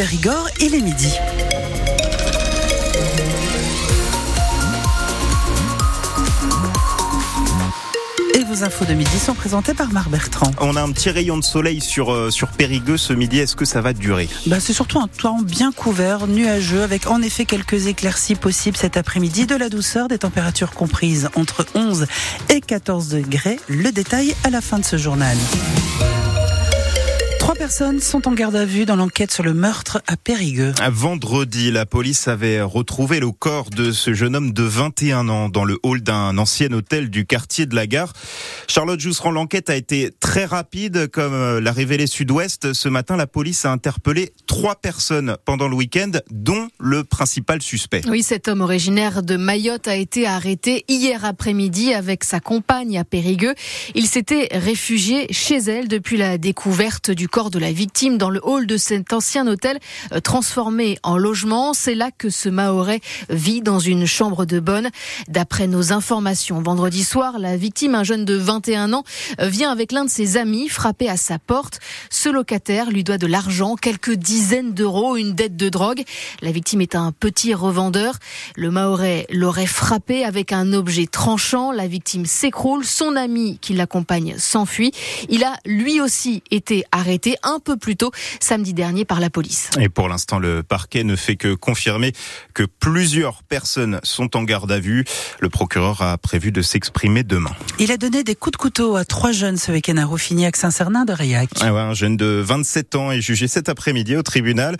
Périgord, il est midi. Et vos infos de midi sont présentées par Marc Bertrand. On a un petit rayon de soleil sur, euh, sur Périgueux ce midi. Est-ce que ça va durer? Bah, C'est surtout un temps bien couvert, nuageux, avec en effet quelques éclaircies possibles cet après-midi. De la douceur, des températures comprises entre 11 et 14 degrés. Le détail à la fin de ce journal. Personnes sont en garde à vue dans l'enquête sur le meurtre à Périgueux. Vendredi, la police avait retrouvé le corps de ce jeune homme de 21 ans dans le hall d'un ancien hôtel du quartier de la gare. Charlotte Jousserand, l'enquête a été très rapide, comme euh, l'a révélé Sud-Ouest. Ce matin, la police a interpellé trois personnes pendant le week-end, dont le principal suspect. Oui, cet homme originaire de Mayotte a été arrêté hier après-midi avec sa compagne à Périgueux. Il s'était réfugié chez elle depuis la découverte du corps de la victime dans le hall de cet ancien hôtel euh, transformé en logement. C'est là que ce Mahorais vit dans une chambre de bonne. D'après nos informations, vendredi soir, la victime, un jeune de 21 ans, euh, vient avec l'un de ses amis frapper à sa porte. Ce locataire lui doit de l'argent, quelques dizaines d'euros, une dette de drogue. La victime est un petit revendeur. Le Mahorais l'aurait frappé avec un objet tranchant. La victime s'écroule. Son ami qui l'accompagne s'enfuit. Il a lui aussi été arrêté un peu plus tôt samedi dernier par la police. Et pour l'instant, le parquet ne fait que confirmer que plusieurs personnes sont en garde à vue. Le procureur a prévu de s'exprimer demain. Il a donné des coups de couteau à trois jeunes ce week-end à Rouffignac, Saint-Cernin de Rayac. Ah ouais, un jeune de 27 ans est jugé cet après-midi au tribunal.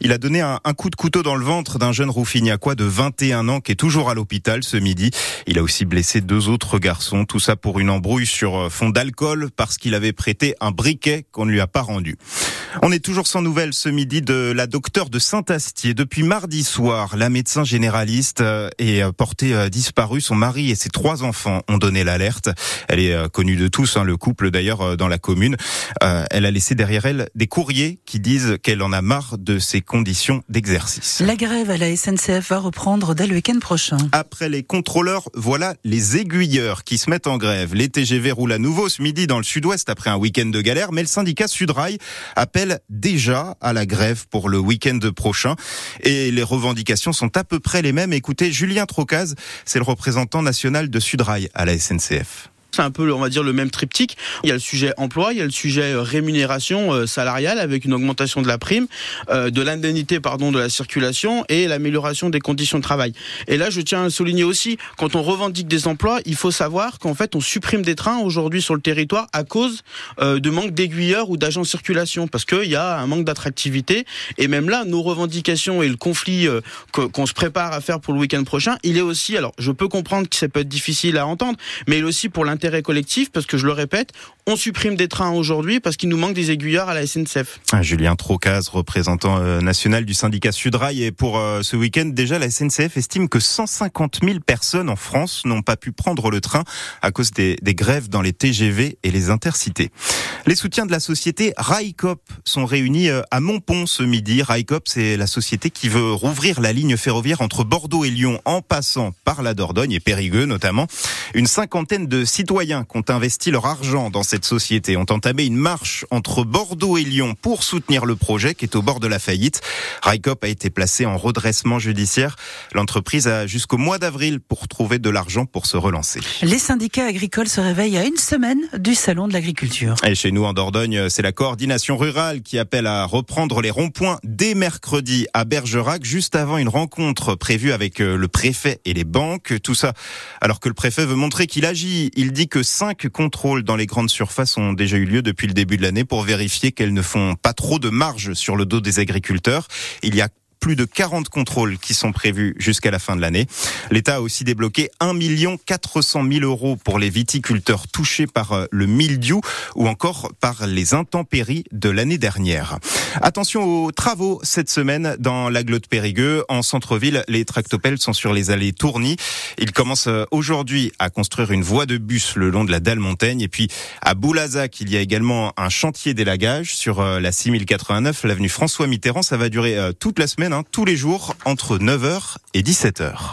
Il a donné un, un, coup de couteau dans le ventre d'un jeune Rouffignacois de 21 ans qui est toujours à l'hôpital ce midi. Il a aussi blessé deux autres garçons. Tout ça pour une embrouille sur fond d'alcool parce qu'il avait prêté un briquet qu'on ne lui a pas rendu entendu on est toujours sans nouvelles ce midi de la docteure de Saint-Astier. Depuis mardi soir, la médecin généraliste euh, est euh, portée euh, disparue. Son mari et ses trois enfants ont donné l'alerte. Elle est connue de tous, hein, le couple d'ailleurs dans la commune. Elle a laissé derrière elle des courriers qui disent qu'elle en a marre de ses conditions d'exercice. La grève à la SNCF va reprendre dès le week-end prochain. Après les contrôleurs, voilà les aiguilleurs qui se mettent en grève. Les TGV roulent à nouveau ce midi dans le sud-ouest après un week-end de galère, mais le syndicat Sudra appelle déjà à la grève pour le week-end prochain. Et les revendications sont à peu près les mêmes. Écoutez, Julien Trocaz, c'est le représentant national de Sudrail à la SNCF. C'est un peu, on va dire, le même triptyque. Il y a le sujet emploi, il y a le sujet euh, rémunération euh, salariale avec une augmentation de la prime, euh, de l'indemnité, pardon, de la circulation et l'amélioration des conditions de travail. Et là, je tiens à souligner aussi, quand on revendique des emplois, il faut savoir qu'en fait, on supprime des trains aujourd'hui sur le territoire à cause de manque d'aiguilleurs ou d'agents de circulation, parce qu'il y a un manque d'attractivité. Et même là, nos revendications et le conflit qu'on se prépare à faire pour le week-end prochain, il est aussi, alors je peux comprendre que ça peut être difficile à entendre, mais il est aussi pour l'intérêt collectif, parce que je le répète, on supprime des trains aujourd'hui parce qu'il nous manque des aiguilleurs à la SNCF. Ah, Julien Trocaz, représentant euh, national du syndicat Sudrail. Et pour euh, ce week-end, déjà, la SNCF estime que 150 000 personnes en France n'ont pas pu prendre le train à cause des, grèves dans les TGV et les intercités. Les soutiens de la société Raikop sont réunis euh, à Montpont ce midi. Raikop, c'est la société qui veut rouvrir la ligne ferroviaire entre Bordeaux et Lyon en passant par la Dordogne et Périgueux notamment. Une cinquantaine de citoyens qui ont investi leur argent dans cette société ont entamé une marche entre Bordeaux et Lyon pour soutenir le projet qui est au bord de la faillite. Raikop a été placé en redressement judiciaire. L'entreprise a jusqu'au mois d'avril pour trouver de l'argent pour se relancer. Les syndicats agricoles se réveillent à une semaine du salon de l'agriculture. Et chez nous en Dordogne, c'est la coordination rurale qui appelle à reprendre les ronds-points dès mercredi à Bergerac, juste avant une rencontre prévue avec euh, le préfet et les banques. Tout ça alors que le préfet veut montrer qu'il agit. Il dit que cinq contrôles dans les grandes surfaces ont déjà eu lieu depuis le début de l'année pour vérifier qu'elles ne font pas trop de marge sur le dos des agriculteurs. Il y a plus de 40 contrôles qui sont prévus jusqu'à la fin de l'année. L'État a aussi débloqué 1 400 000 euros pour les viticulteurs touchés par euh, le mildiou ou encore par les intempéries de l'année dernière. Attention aux travaux cette semaine dans l'agglo de Périgueux. En centre-ville, les tractopelles sont sur les allées Tourny. Ils commencent euh, aujourd'hui à construire une voie de bus le long de la dalle Montaigne. Et puis à Boulazac, il y a également un chantier d'élagage sur euh, la 6089, l'avenue François Mitterrand. Ça va durer toute la semaine Hein, tous les jours entre 9h et 17h.